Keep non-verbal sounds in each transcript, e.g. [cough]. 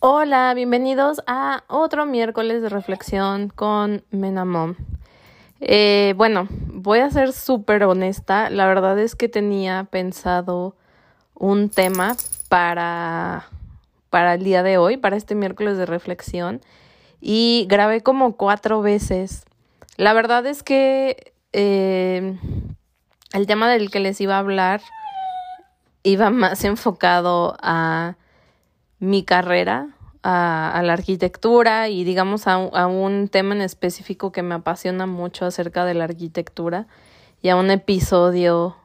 Hola, bienvenidos a otro miércoles de reflexión con Menamom. Eh, bueno, voy a ser súper honesta. La verdad es que tenía pensado un tema para, para el día de hoy, para este miércoles de reflexión, y grabé como cuatro veces. La verdad es que eh, el tema del que les iba a hablar iba [laughs] más enfocado a mi carrera, a, la arquitectura y digamos a, a, un tema en específico que me apasiona mucho acerca de la arquitectura y a un episodio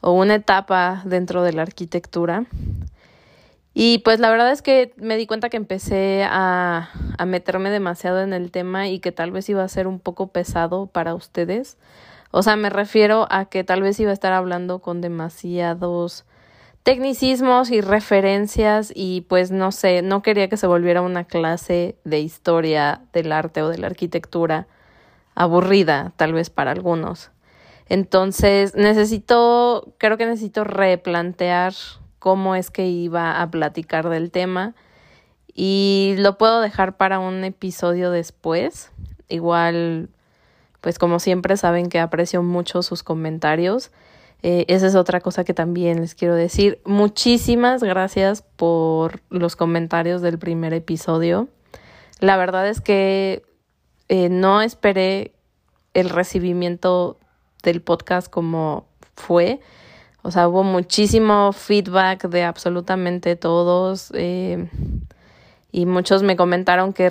o una etapa dentro de la arquitectura. Y pues la verdad es que me di cuenta que empecé a, a meterme demasiado en el tema y que tal vez iba a ser un poco pesado para ustedes. O sea, me refiero a que tal vez iba a estar hablando con demasiados tecnicismos y referencias y pues no sé, no quería que se volviera una clase de historia del arte o de la arquitectura aburrida, tal vez para algunos. Entonces, necesito, creo que necesito replantear cómo es que iba a platicar del tema y lo puedo dejar para un episodio después. Igual, pues como siempre saben que aprecio mucho sus comentarios eh, esa es otra cosa que también les quiero decir. Muchísimas gracias por los comentarios del primer episodio. La verdad es que eh, no esperé el recibimiento del podcast como fue. O sea, hubo muchísimo feedback de absolutamente todos eh, y muchos me comentaron que...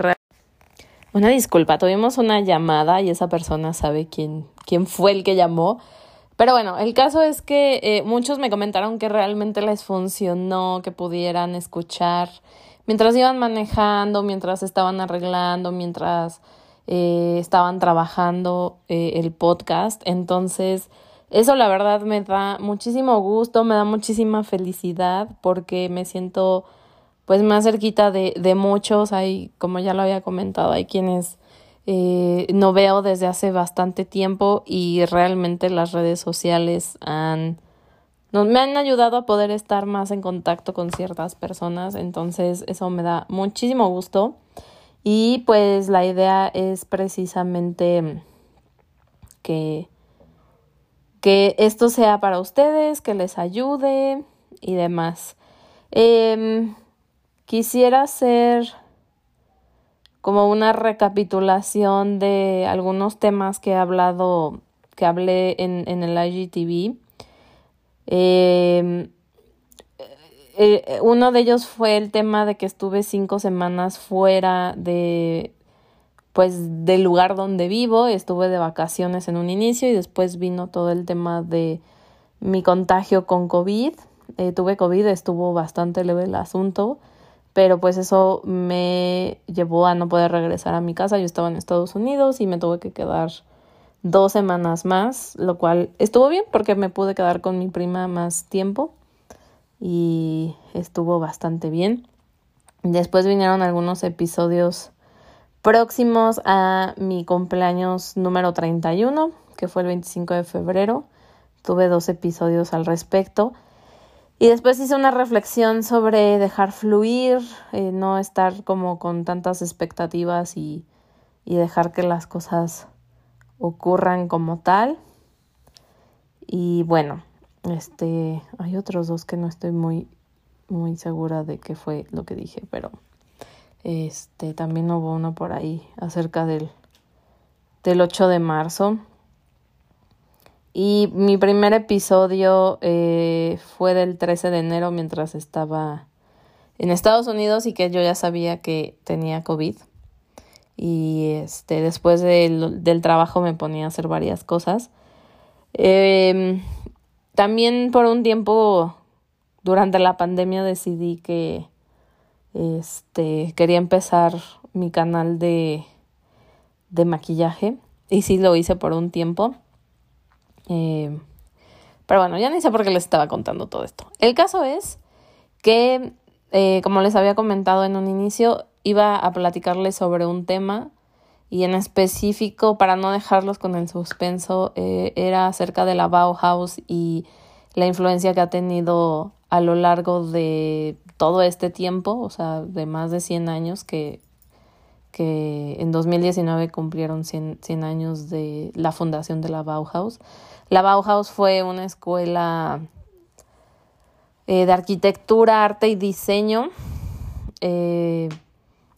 Una disculpa, tuvimos una llamada y esa persona sabe quién, quién fue el que llamó. Pero bueno, el caso es que eh, muchos me comentaron que realmente les funcionó, que pudieran escuchar mientras iban manejando, mientras estaban arreglando, mientras eh, estaban trabajando eh, el podcast. Entonces, eso la verdad me da muchísimo gusto, me da muchísima felicidad porque me siento pues más cerquita de, de muchos. Hay, como ya lo había comentado, hay quienes eh, no veo desde hace bastante tiempo y realmente las redes sociales han me han ayudado a poder estar más en contacto con ciertas personas, entonces eso me da muchísimo gusto y pues la idea es precisamente que que esto sea para ustedes, que les ayude y demás. Em, quisiera hacer como una recapitulación de algunos temas que he hablado, que hablé en, en el IGTV. Em, eh, eh, uno de ellos fue el tema de que estuve cinco semanas fuera de pues del lugar donde vivo, estuve de vacaciones en un inicio y después vino todo el tema de mi contagio con COVID. Eh, tuve COVID, estuvo bastante leve el asunto pero pues eso me llevó a no poder regresar a mi casa. Yo estaba en Estados Unidos y me tuve que quedar dos semanas más, lo cual estuvo bien porque me pude quedar con mi prima más tiempo y estuvo bastante bien. Después vinieron algunos episodios próximos a mi cumpleaños número 31, que fue el 25 de febrero. Tuve dos episodios al respecto. Y después hice una reflexión sobre dejar fluir, eh, no estar como con tantas expectativas y, y dejar que las cosas ocurran como tal. Y bueno, este, hay otros dos que no estoy muy, muy segura de qué fue lo que dije, pero este, también hubo uno por ahí acerca del, del 8 de marzo. Y mi primer episodio eh, fue del 13 de enero mientras estaba en Estados Unidos y que yo ya sabía que tenía COVID. Y este, después del, del trabajo me ponía a hacer varias cosas. Em, también por un tiempo durante la pandemia decidí que este, quería empezar mi canal de, de maquillaje. Y sí lo hice por un tiempo. Eh, pero bueno, ya ni sé por qué les estaba contando todo esto. El caso es que, eh, como les había comentado en un inicio, iba a platicarles sobre un tema y en específico, para no dejarlos con el suspenso, eh, era acerca de la Bauhaus y la influencia que ha tenido a lo largo de todo este tiempo, o sea, de más de 100 años que, que en 2019 cumplieron 100, 100 años de la fundación de la Bauhaus. La Bauhaus fue una escuela eh, de arquitectura, arte y diseño. Eh,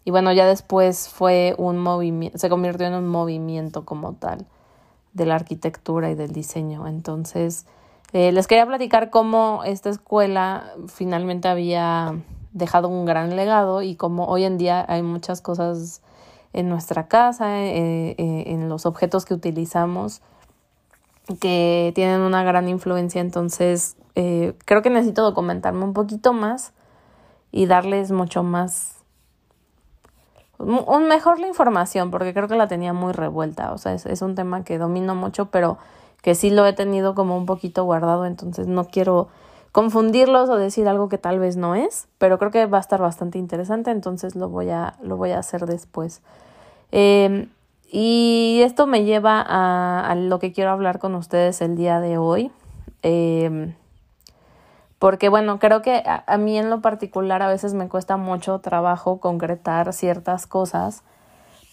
y bueno, ya después fue un movimiento, se convirtió en un movimiento como tal de la arquitectura y del diseño. Entonces, eh, les quería platicar cómo esta escuela finalmente había dejado un gran legado y cómo hoy en día hay muchas cosas en nuestra casa, en los objetos que utilizamos, que tienen una gran influencia. Entonces, eh, creo que necesito documentarme un poquito más y darles mucho más, un mejor la información, porque creo que la tenía muy revuelta. O sea, es, es un tema que domino mucho, pero que sí lo he tenido como un poquito guardado, entonces no quiero confundirlos o decir algo que tal vez no es, pero creo que va a estar bastante interesante, entonces lo voy a, lo voy a hacer después. Eh, y esto me lleva a, lo que quiero hablar con ustedes el día de hoy. Eh, porque bueno, creo que a, mí en lo particular a veces me cuesta mucho trabajo concretar ciertas cosas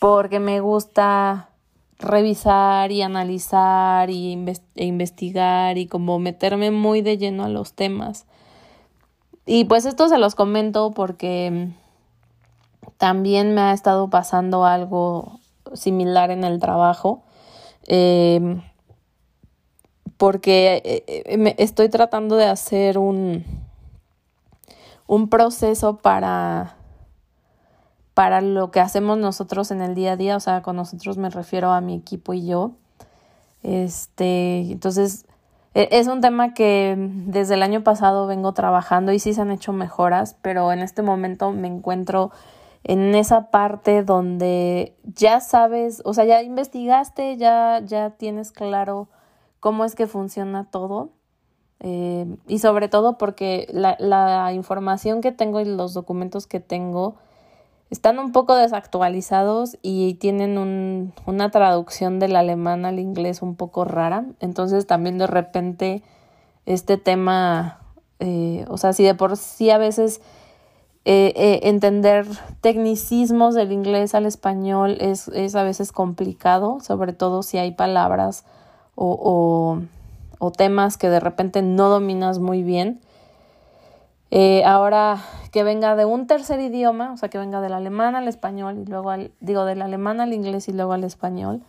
porque me gusta revisar y analizar y e investigar y como meterme muy de lleno a los temas. Y pues esto se los comento porque también me ha estado pasando algo similar en el trabajo. Eh, porque eh, eh, estoy tratando de hacer un, un proceso para, para lo que hacemos nosotros en el día a día, o sea, con nosotros me refiero a mi equipo y yo. Este, entonces, e, es un tema que desde el año pasado vengo trabajando y sí se han hecho mejoras, pero en este momento me encuentro en esa parte donde ya sabes, o sea, ya investigaste, ya, ya tienes claro cómo es que funciona todo. Eh, y sobre todo porque la, la, información que tengo y los documentos que tengo están un poco desactualizados y tienen un, una traducción del alemán al inglés un poco rara. Entonces también de repente este tema, eh, o sea, si de por sí a veces eh, entender tecnicismos del inglés al español es, es a veces complicado, sobre todo si hay palabras o, o, temas que de repente no dominas muy bien. Eh, ahora que venga de un tercer idioma, o sea, que venga del alemán al español y luego al, digo, del alemán al inglés y luego al español,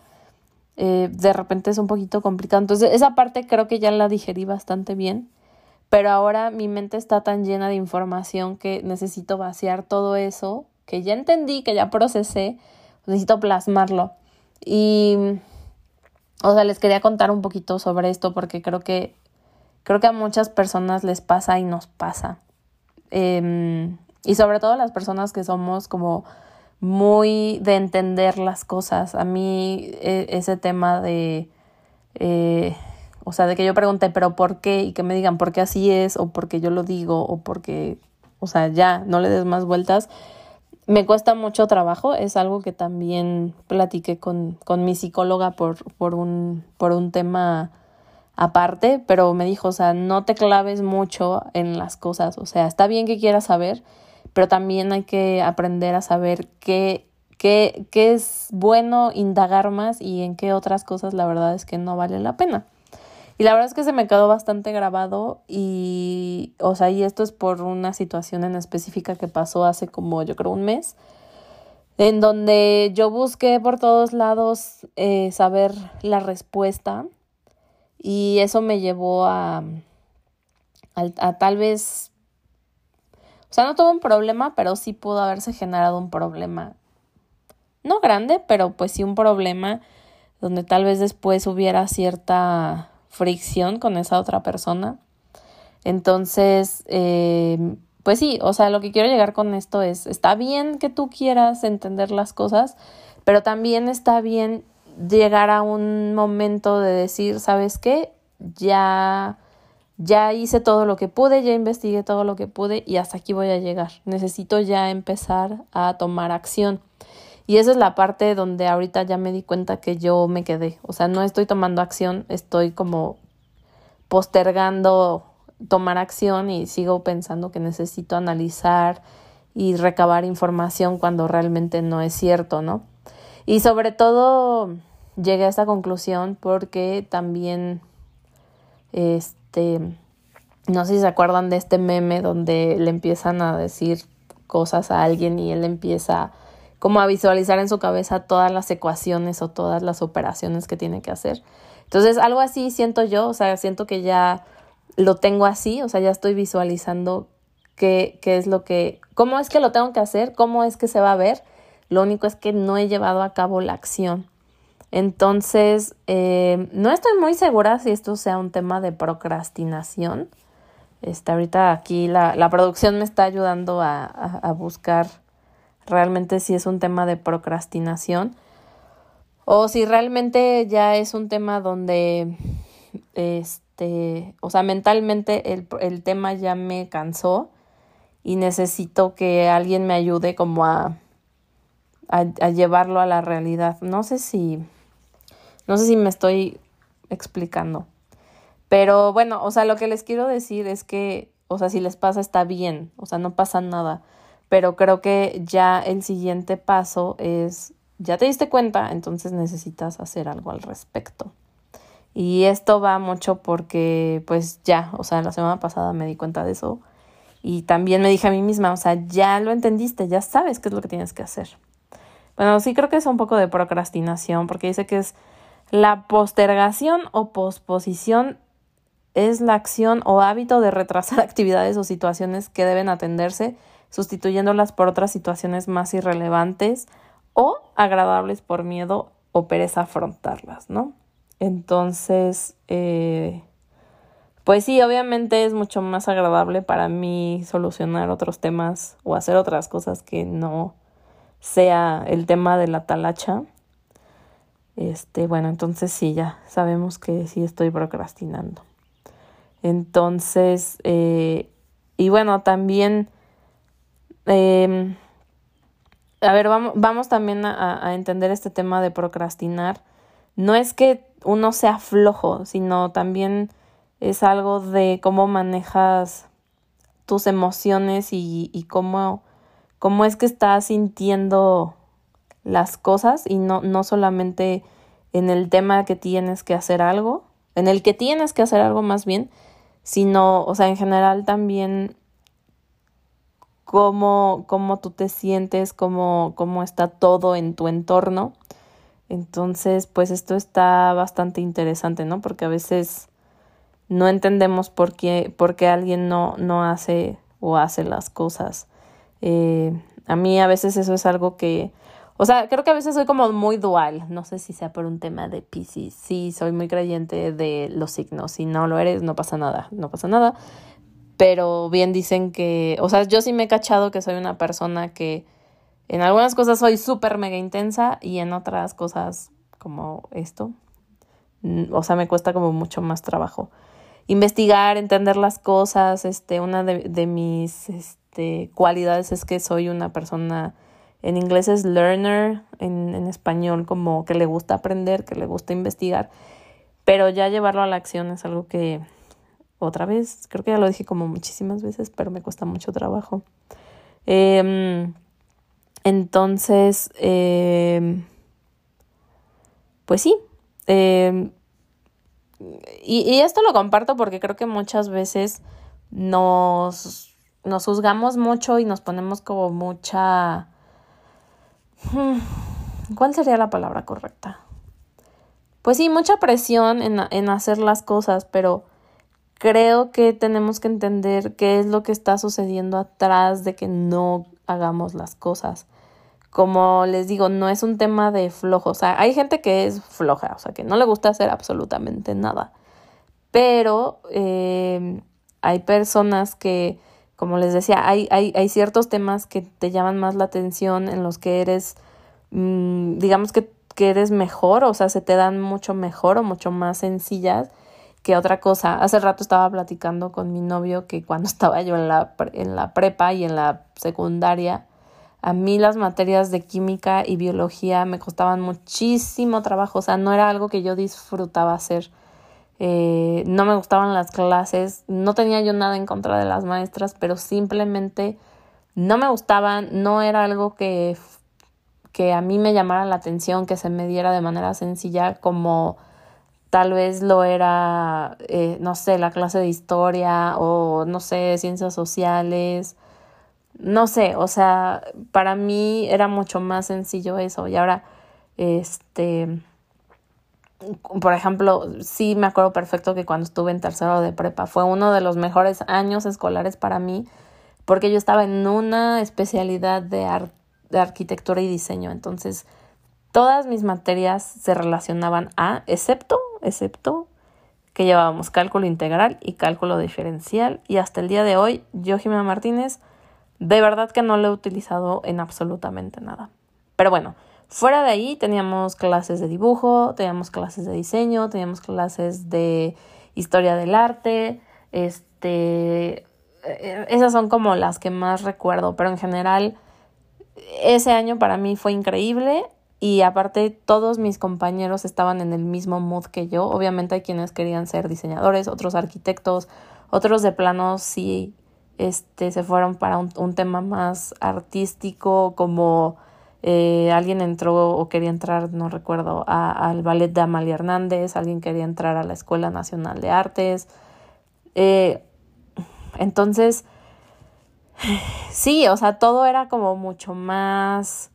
eh, de repente es un poquito complicado. Entonces, esa parte creo que ya la digerí bastante bien, pero ahora mi mente está tan llena de información que necesito vaciar todo eso, que ya entendí, que ya procesé, necesito plasmarlo. Y o sea, les quería contar un poquito sobre esto porque creo que creo que a muchas personas les pasa y nos pasa. Eh, y sobre todo las personas que somos como muy de entender las cosas. A mí e, ese tema de, eh, o sea, de que yo pregunte, pero ¿por qué? Y que me digan, ¿por qué así es? O porque yo lo digo, o porque, o sea, ya, no le des más vueltas me cuesta mucho trabajo, es algo que también platiqué con, con mi psicóloga por, por, un, por un tema aparte, pero me dijo, o sea, no te claves mucho en las cosas, o sea, está bien que quieras saber, pero también hay que aprender a saber qué, qué, qué es bueno indagar más y en qué otras cosas la verdad es que no vale la pena. Y la verdad es que se me quedó bastante grabado y, o sea, y esto es por una situación en específica que pasó hace como yo creo un mes, en donde yo busqué por todos lados eh, saber la respuesta y eso me llevó a, a, tal vez, o sea, no tuvo un problema, pero sí pudo haberse generado un problema, no grande, pero pues sí un problema donde tal vez después hubiera cierta fricción con esa otra persona. Entonces, eh, pues sí, o sea, lo que quiero llegar con esto es, está bien que tú quieras entender las cosas, pero también está bien llegar a un momento de decir, ¿sabes qué? Ya, ya hice todo lo que pude, ya investigué todo lo que pude y hasta aquí voy a llegar. Necesito ya empezar a tomar acción. Y esa es la parte donde ahorita ya me di cuenta que yo me quedé. O sea, no estoy tomando acción, estoy como postergando tomar acción y sigo pensando que necesito analizar y recabar información cuando realmente no es cierto, ¿no? Y sobre todo llegué a esta conclusión porque también, este, no sé si se acuerdan de este meme donde le empiezan a decir cosas a alguien y él empieza como a visualizar en su cabeza todas las ecuaciones o todas las operaciones que tiene que hacer. Entonces, algo así siento yo, o sea, siento que ya lo tengo así, o sea, ya estoy visualizando qué, qué es lo que, cómo es que lo tengo que hacer, cómo es que se va a ver. Lo único es que no he llevado a cabo la acción. Entonces, eh, no estoy muy segura si esto sea un tema de procrastinación. Este, ahorita aquí la, la producción me está ayudando a, a, buscar realmente si es un tema de procrastinación o si realmente ya es un tema donde, este, o sea, mentalmente el, el tema ya me cansó y necesito que alguien me ayude como a, a, llevarlo a la realidad. No sé si, no sé si me estoy explicando. Pero bueno, o sea, lo que les quiero decir es que, o sea, si les pasa está bien, o sea, no pasa nada. Pero creo que ya el siguiente paso es, ya te diste cuenta, entonces necesitas hacer algo al respecto. Y esto va mucho porque, pues ya, o sea, la semana pasada me di cuenta de eso. Y también me dije a mí misma, o sea, ya lo entendiste, ya sabes qué es lo que tienes que hacer. Bueno, sí creo que es un poco de procrastinación, porque dice que es la postergación o posposición es la acción o hábito de retrasar [laughs] actividades o situaciones que deben atenderse, sustituyéndolas por otras situaciones más irrelevantes o agradables por miedo o pereza afrontarlas, ¿no? Entonces, eh, pues sí, obviamente es mucho más agradable para mí solucionar otros temas o hacer otras cosas que no sea el tema de la talacha. Este, bueno, entonces sí, ya sabemos que sí estoy procrastinando. Entonces, eh, y bueno, también, eh, a ver, vamos, vamos también a, a, entender este tema de procrastinar. No es que uno sea flojo, sino también es algo de cómo manejas tus emociones y, y cómo, cómo es que estás sintiendo las cosas y no, no solamente en el tema que tienes que hacer algo, en el que tienes que hacer algo más bien, sino, o sea, en general también cómo, cómo tú te sientes, cómo, cómo está todo en tu entorno. Entonces, pues esto está bastante interesante, ¿no? Porque a veces no entendemos por qué, por qué alguien no, no hace o hace las cosas. Eh, a mí a veces eso es algo que o sea, creo que a veces soy como muy dual. No sé si sea por un tema de Pisces. Sí, soy muy creyente de los signos. Si no lo eres, no pasa nada. No pasa nada. Pero bien dicen que, o sea, yo sí me he cachado que soy una persona que en algunas cosas soy súper mega intensa y en otras cosas como esto. O sea, me cuesta como mucho más trabajo. Investigar, entender las cosas. Este, una de, de mis este, cualidades es que soy una persona en inglés es learner, en, español como que le gusta aprender, que le gusta investigar, pero ya llevarlo a la acción es algo que otra vez, creo que ya lo dije como muchísimas veces, pero me cuesta mucho trabajo. Eh, entonces, eh, pues sí. Eh, y, y, esto lo comparto porque creo que muchas veces nos, nos juzgamos mucho y nos ponemos como mucha Hmm. ¿Cuál sería la palabra correcta? Pues sí, mucha presión en, en hacer las cosas, pero creo que tenemos que entender qué es lo que está sucediendo atrás de que no hagamos las cosas. Como les digo, no es un tema de flojo. O sea, hay gente que es floja, o sea, que no le gusta hacer absolutamente nada. Pero eh, hay personas que como les decía, hay, hay, hay ciertos temas que te llaman más la atención, en los que eres, mmm, digamos que, que eres mejor, o sea, se te dan mucho mejor o mucho más sencillas que otra cosa. Hace rato estaba platicando con mi novio que cuando [laughs] estaba yo en la, en la prepa y en la secundaria, a mí las materias de química y biología me costaban muchísimo trabajo, o sea, no era algo que yo disfrutaba hacer. Eh, no me gustaban las clases, no tenía yo nada en contra de las maestras, pero simplemente no me gustaban, no era algo que, que a mí me llamara la atención, que se me diera de manera sencilla como tal vez lo era, eh, no sé, la clase de historia o, no sé, ciencias sociales, no sé, o sea, para mí era mucho más sencillo eso. Y ahora, este por ejemplo, sí me acuerdo perfecto que cuando estuve en tercero de prepa fue uno de los mejores años escolares para mí porque yo estaba en una especialidad de, de arquitectura y diseño. Entonces, todas mis materias se relacionaban a, excepto, excepto que llevábamos cálculo integral y cálculo diferencial. Y hasta el día de hoy, yo, Jimena Martínez, de verdad que no lo he utilizado en absolutamente nada. Pero bueno, Fuera de ahí teníamos clases de dibujo, teníamos clases de diseño, teníamos clases de historia del arte, este, eh, esas son como las que más recuerdo, pero en general ese año para mí fue increíble y aparte todos mis compañeros estaban en el mismo mood que yo. Obviamente hay quienes querían ser diseñadores, otros arquitectos, otros de plano sí este, se fueron para un, un tema más artístico como eh, alguien entró o quería entrar, no recuerdo, al ballet de Amalia Hernández, alguien quería entrar a la Escuela Nacional de Artes. Eh, entonces, [sighs] sí, o sea, todo era como mucho más,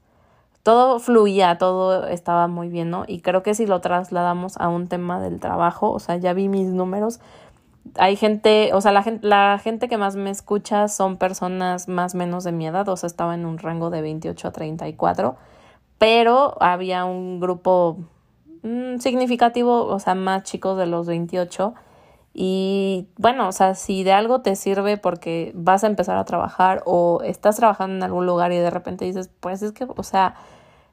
todo fluía, todo estaba muy bien, ¿no? Y creo que si lo trasladamos a un tema del trabajo, o sea, ya vi mis números, hay gente, o sea, la gente, la gente que más me escucha son personas más menos de mi edad, o sea, estaba en un rango de 28 a 34, pero había un grupo mm, significativo, o sea, más chicos de los 28. Y bueno, o sea, si de algo te sirve porque vas a empezar a trabajar o estás trabajando en algún lugar y de repente dices, pues es que, o sea,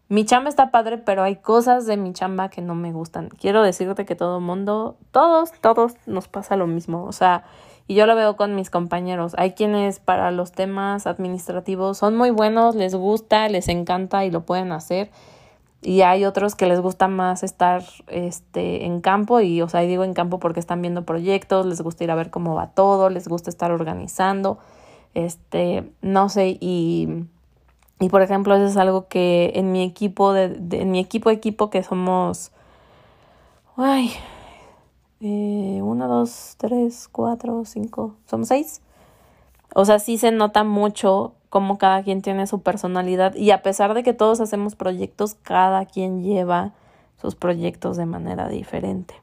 mi chamba está padre, pero hay cosas de mi chamba que no me gustan. Quiero decirte que todo mundo, todos, todos nos pasa lo mismo. O sea, y yo lo veo con mis compañeros. Hay quienes para los temas administrativos son muy buenos, les gusta, les encanta y lo pueden hacer. Y hay otros que les gusta más estar este, en campo y, o sea, digo en campo porque están viendo proyectos, les gusta ir a ver cómo va todo, les gusta estar organizando, este, no sé, y y por ejemplo, eso es algo que en mi equipo, de, en mi equipo equipo que somos, ay, eh, una, dos, tres, cuatro, cinco, somos seis. O sea, sí se nota mucho cómo cada quien tiene su personalidad y a pesar de que todos hacemos proyectos, cada quien lleva sus proyectos de manera diferente.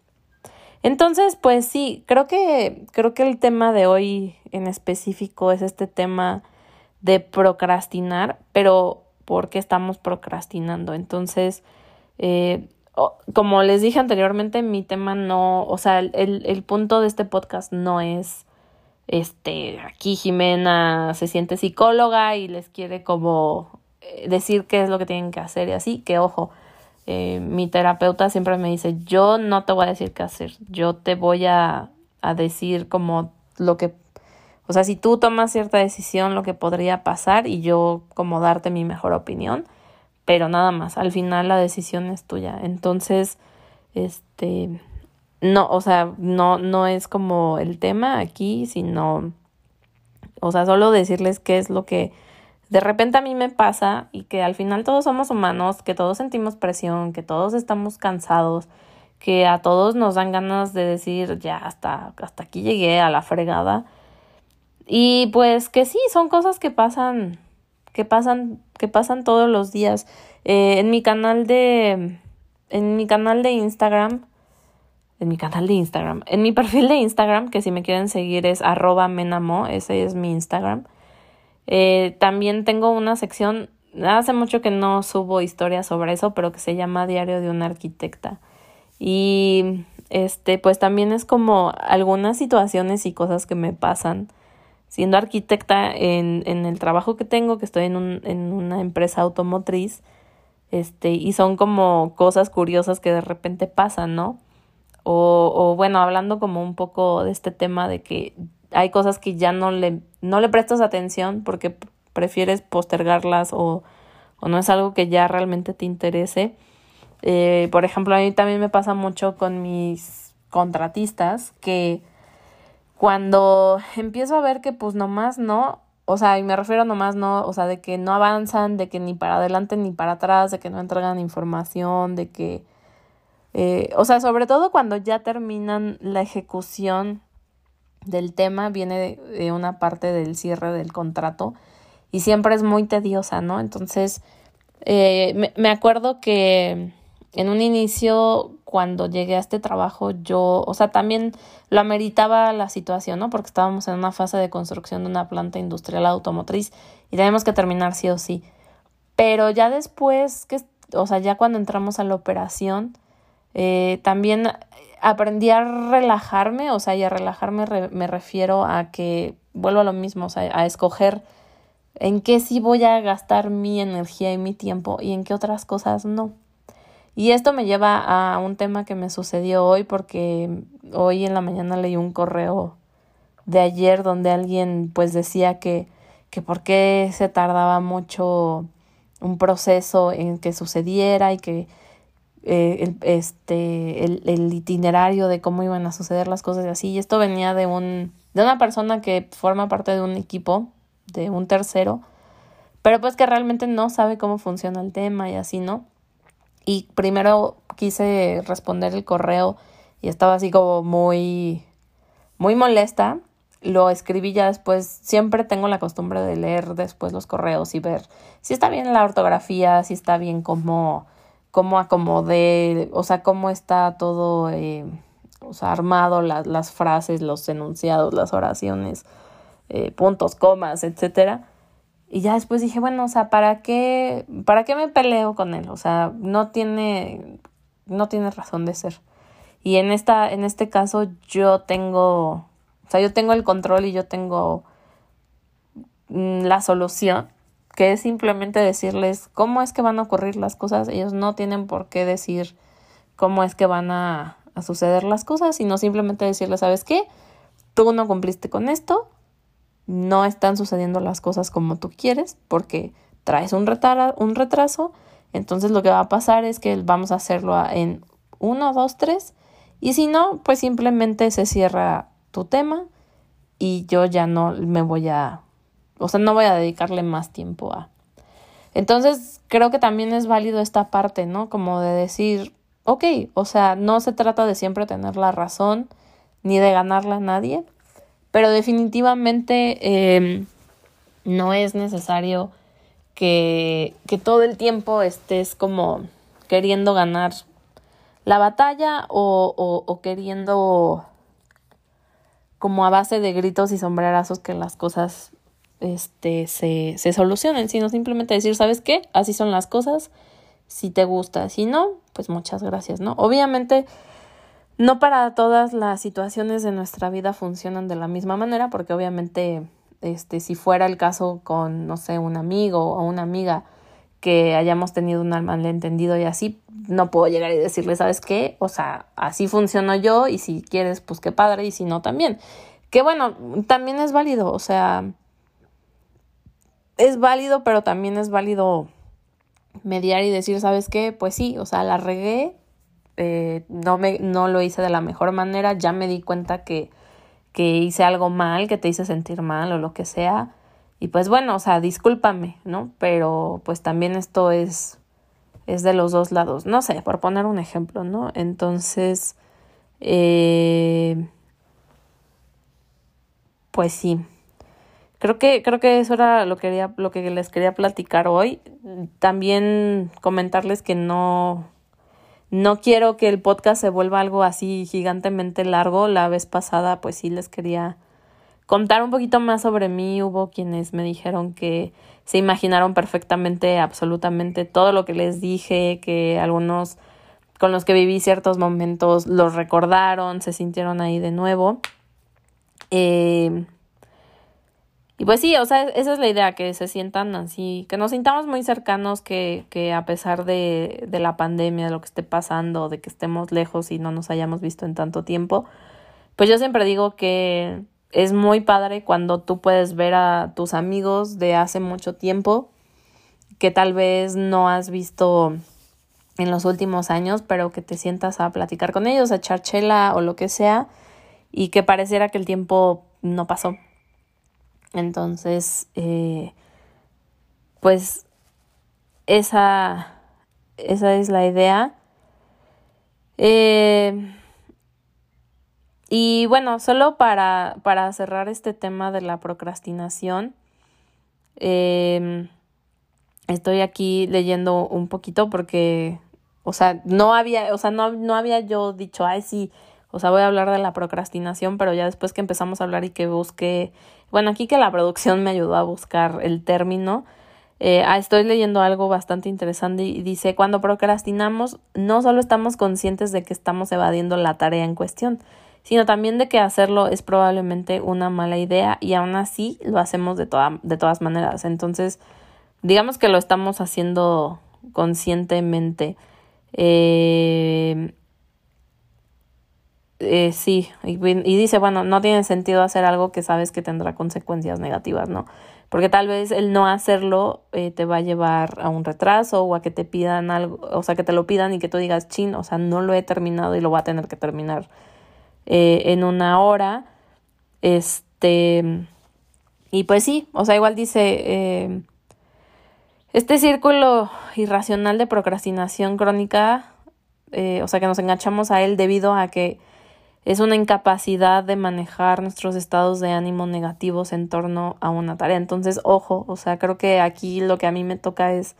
Entonces, pues sí, creo que creo que el tema de hoy en específico es este tema de procrastinar, pero porque estamos procrastinando. Entonces, eh, como les dije anteriormente, mi tema no, o sea, el, el punto de este podcast no es, este, aquí Jimena se siente psicóloga y les quiere como eh, decir qué es lo que tienen que hacer y así, que ojo, eh, mi terapeuta siempre me dice, yo no te voy a decir qué hacer, yo te voy a, a decir como lo que o sea, si tú tomas cierta decisión, lo que podría pasar y yo como darte mi mejor opinión, pero nada más, al final la decisión es tuya. Entonces, este, no, o sea, no, no es como el tema aquí, sino, o sea, solo decirles qué es lo que de repente a mí me pasa y que al final todos somos humanos, que todos sentimos presión, que todos estamos cansados, que a todos nos dan ganas de decir, ya, hasta, hasta aquí llegué a la fregada y pues que sí, son cosas que pasan, que pasan, que pasan todos los días. Eh, en mi canal de, en mi canal de Instagram, en mi canal de Instagram, en mi perfil de Instagram, que si me quieren seguir es arroba menamo, ese es mi Instagram. Eh, también tengo una sección, hace mucho que no subo historias sobre eso, pero que se llama Diario de una arquitecta. Y este, pues también es como algunas situaciones y cosas que me pasan siendo arquitecta en, en el trabajo que tengo, que estoy en, un, en una empresa automotriz, este, y son como cosas curiosas que de repente pasan, ¿no? O, o bueno, hablando como un poco de este tema de que hay cosas que ya no le, no le prestas atención porque prefieres postergarlas o, o no es algo que ya realmente te interese. Eh, por ejemplo, a mí también me pasa mucho con mis contratistas que cuando empiezo a ver que pues nomás no, o sea, y me refiero nomás no, o sea, de que no avanzan, de que ni para adelante ni para atrás, de que no entregan información, de que, eh, o sea, sobre todo cuando ya terminan la ejecución del tema, viene de, una parte del cierre del contrato y siempre es muy tediosa, ¿no? Entonces, eh, me, me acuerdo que en un inicio, cuando llegué a este trabajo, yo, o sea, también lo ameritaba la situación, ¿no? Porque estábamos en una fase de construcción de una planta industrial automotriz y teníamos que terminar sí o sí. Pero ya después, que, o sea, ya cuando entramos a la operación, eh, también aprendí a relajarme, o sea, y a relajarme me refiero a que vuelvo a lo mismo, o sea, a escoger en qué sí voy a gastar mi energía y mi tiempo y en qué otras cosas no. Y esto me lleva a un tema que me sucedió hoy porque hoy en la mañana leí un correo de ayer donde alguien pues decía que, que por qué se tardaba mucho un proceso en que sucediera y que eh, el, este, el, el, itinerario de cómo iban a suceder las cosas y así. Y esto venía de un, de una persona que forma parte de un equipo, de un tercero, pero pues que realmente no sabe cómo funciona el tema y así, ¿no? Y primero quise responder el correo y estaba así como muy, muy molesta. Lo escribí ya después. Siempre tengo la costumbre de leer después los correos y ver si está bien la ortografía, si está bien cómo, cómo acomodé, o sea, cómo está todo eh, o sea, armado, las frases, los enunciados, las oraciones, eh, puntos, comas, etcétera. Y ya después dije, bueno, o sea, ¿para qué, ¿para qué me peleo con él? O sea, no tiene, no tiene razón de ser. Y en esta, en este caso, yo tengo, o sea, yo tengo el control y yo tengo mm, la solución, que es simplemente decirles cómo es que van a ocurrir las cosas. Ellos no tienen por qué decir cómo es que van a, a suceder las cosas, sino simplemente decirles, ¿sabes qué? Tú no cumpliste con esto, no están sucediendo las cosas como tú quieres porque traes un, un retraso. Entonces lo que va a pasar es que vamos a hacerlo en 1, 2, 3 y si no, pues simplemente se cierra tu tema y yo ya no me voy a, o sea, no voy a dedicarle más tiempo a. Entonces creo que también es válido esta parte, ¿no? Como de decir, ok, o sea, no se trata de siempre tener la razón ni de ganarla a nadie, pero definitivamente em, no es necesario que, que todo el tiempo estés como queriendo ganar la batalla o, o, o, queriendo como a base de gritos y sombrerazos que las cosas este, se, se solucionen, sino simplemente decir, ¿sabes qué? Así son las cosas, si te gusta, si no, pues muchas gracias, ¿no? Obviamente no para todas las situaciones de nuestra vida funcionan de la misma manera, porque obviamente, este, si fuera el caso con, no sé, un amigo o una amiga que hayamos tenido un malentendido y así, no puedo llegar y decirle, ¿sabes qué? O sea, así funciono yo y si quieres, pues qué padre y si no, también. Que bueno, también es válido, o sea, es válido, pero también es válido mediar y decir, ¿sabes qué? Pues sí, o sea, la regué, eh, no, me, no lo hice de la mejor manera, ya me di cuenta que, que hice algo mal, que te hice sentir mal o lo que sea. Y pues bueno, o sea, discúlpame, ¿no? Pero pues también esto es, es de los dos lados. No sé, por poner un ejemplo, ¿no? Entonces, eh, pues sí. Creo que, creo que eso era lo, quería, lo que les quería platicar hoy. También comentarles que no, no quiero que el podcast se vuelva algo así gigantemente largo. La vez pasada, pues sí les quería contar un poquito más sobre mí. Hubo quienes me dijeron que se imaginaron perfectamente, absolutamente todo lo que les dije, que algunos con los que viví ciertos momentos los recordaron, se sintieron ahí de nuevo. Eh, y pues sí, o sea, esa es la idea, que se sientan así, que nos sintamos muy cercanos, que, que a pesar de, de la pandemia, de lo que esté pasando, de que estemos lejos y no nos hayamos visto en tanto tiempo, pues yo siempre digo que es muy padre cuando tú puedes ver a tus amigos de hace mucho tiempo, que tal vez no has visto en los últimos años, pero que te sientas a platicar con ellos, a echar chela o lo que sea, y que pareciera que el tiempo no pasó. Entonces, eh, pues esa, esa es la idea. Eh, y bueno, solo para, para cerrar este tema de la procrastinación, eh, estoy aquí leyendo un poquito porque, o sea, no había, o sea, no, no había yo dicho, ay, sí, o sea, voy a hablar de la procrastinación, pero ya después que empezamos a hablar y que busqué, bueno, aquí que la producción me ayudó a buscar el término, eh, ah, estoy leyendo algo bastante interesante y dice, cuando procrastinamos, no solo estamos conscientes de que estamos evadiendo la tarea en cuestión, sino también de que hacerlo es probablemente una mala idea y aún así lo hacemos de, toda, de todas maneras. Entonces, digamos que lo estamos haciendo conscientemente. Eh, eh, sí, y, dice, bueno, no tiene sentido hacer algo que sabes que tendrá consecuencias negativas, ¿no? Porque tal vez el no hacerlo eh, te va a llevar a un retraso o a que te pidan algo, o sea, que te lo pidan y que tú digas, chin, o sea, no lo he terminado y lo voy a tener que terminar en una hora. Este, y pues sí, o sea, igual dice, este círculo irracional de procrastinación crónica, eh, o sea que nos enganchamos a él debido a que es una incapacidad de manejar nuestros estados de ánimo negativos en torno a una tarea. Entonces, ojo, o sea, creo que aquí lo que a mí me toca es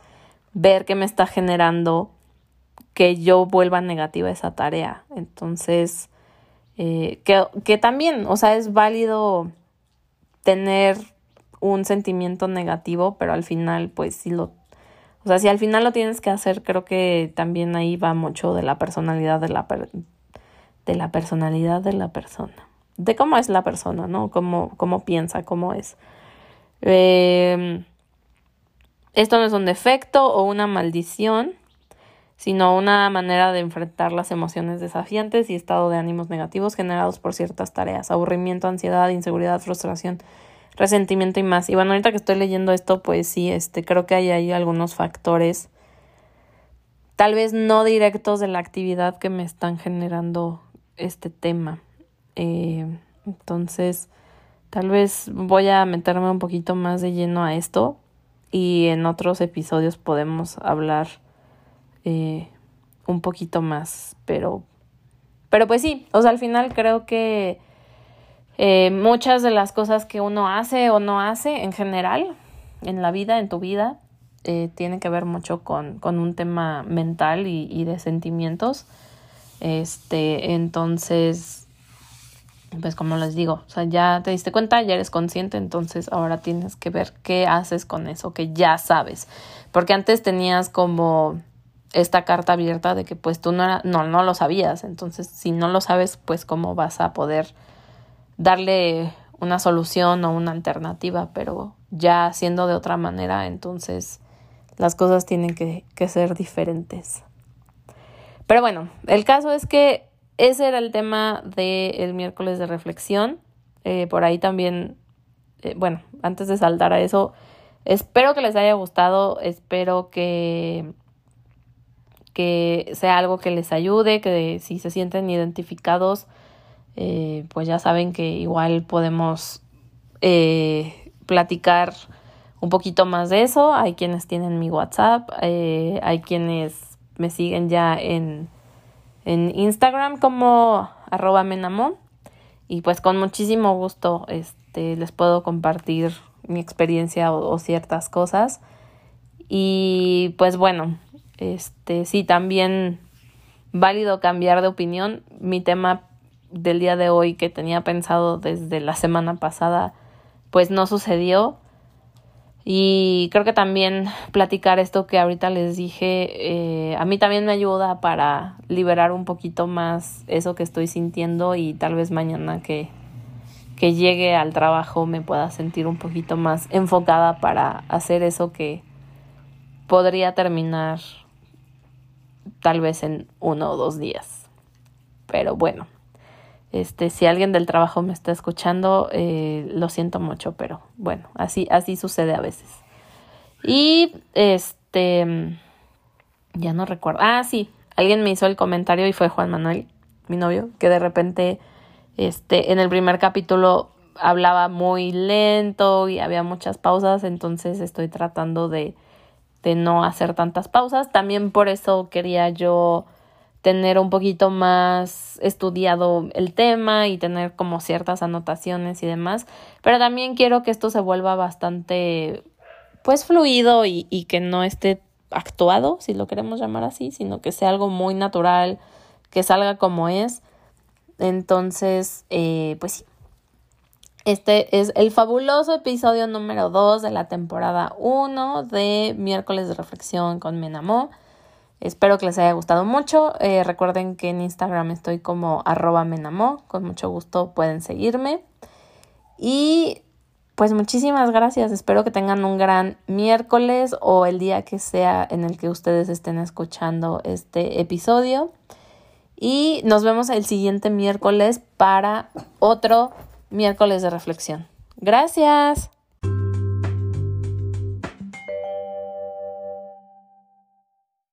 ver qué me está generando que yo vuelva negativa esa tarea. Entonces, eh, que, que también, o sea, es válido tener un sentimiento negativo, pero al final, pues si lo, o sea, si al final lo tienes que hacer, creo que también ahí va mucho de la personalidad de la, de la personalidad de la persona, de cómo es la persona, ¿no? Cómo, cómo piensa, cómo es. Eh, esto no es un defecto o una maldición, sino una manera de enfrentar las emociones desafiantes y estado de ánimos negativos generados por ciertas tareas, aburrimiento, ansiedad, inseguridad, frustración, resentimiento y más. Y bueno, ahorita que estoy leyendo esto, pues sí, este, creo que hay ahí algunos factores, tal vez no directos de la actividad que me están generando este tema. Eh, entonces, tal vez voy a meterme un poquito más de lleno a esto y en otros episodios podemos hablar eh, un poquito más, pero, pero pues sí, o sea, al final creo que eh, muchas de las cosas que uno hace o no hace en general, en la vida, en tu vida, eh, tiene que ver mucho con, con un tema mental y, y, de sentimientos. Este, entonces, pues como les digo, o sea, ya te diste cuenta, ya eres consciente, entonces ahora tienes que ver qué haces con eso que ya sabes. Porque antes tenías como esta carta abierta de que pues tú no, no, no lo sabías. Entonces, si no lo sabes, pues cómo vas a poder darle una solución o una alternativa, pero ya siendo de otra manera, entonces las cosas tienen que, ser diferentes. Pero bueno, el caso es que ese era el tema del miércoles de reflexión. Eh, por ahí también, eh, bueno, antes de saltar a eso, espero que les haya gustado, espero que, que sea algo que les ayude, que si se sienten identificados, eh, pues ya saben que igual podemos platicar un poquito más de eso. Hay quienes tienen mi WhatsApp, hay quienes me siguen ya en, en Instagram como arroba menamón y pues con muchísimo gusto este, les puedo compartir mi experiencia o, o, ciertas cosas. Y pues bueno, este sí, también válido cambiar de opinión. Mi tema del día de hoy que tenía pensado desde la semana pasada, pues no sucedió. Y creo que también platicar esto que ahorita les dije, eh, a mí también me ayuda para liberar un poquito más eso que estoy sintiendo y tal vez mañana que, que llegue al trabajo me pueda sentir un poquito más enfocada para hacer eso que podría terminar tal vez en uno o dos días. Pero bueno, este, si alguien del trabajo me está escuchando, eh, lo siento mucho, pero bueno, así, así sucede a veces. Y este, Ya no recuerdo. Ah, sí, alguien me hizo el comentario y fue Juan Manuel, mi novio, que de repente, este, en el primer capítulo hablaba muy lento y había muchas pausas, entonces estoy tratando de, de no hacer tantas pausas. También por eso quería yo tener un poquito más estudiado el tema y tener como ciertas anotaciones y demás, pero también quiero que esto se vuelva bastante pues fluido y, que no esté actuado, si lo queremos llamar así, sino que sea algo muy natural, que salga como es. Entonces, eh, pues sí. Este es el fabuloso episodio número 2 de la temporada 1 de miércoles de reflexión con Menamo. Espero que les haya gustado mucho. Eh, recuerden que en Instagram estoy como arroba menamo. Con mucho gusto pueden seguirme. Y pues muchísimas gracias. Espero que tengan un gran miércoles o el día que sea en el que ustedes estén escuchando este episodio. Y nos vemos el siguiente miércoles para otro miércoles de reflexión. Gracias.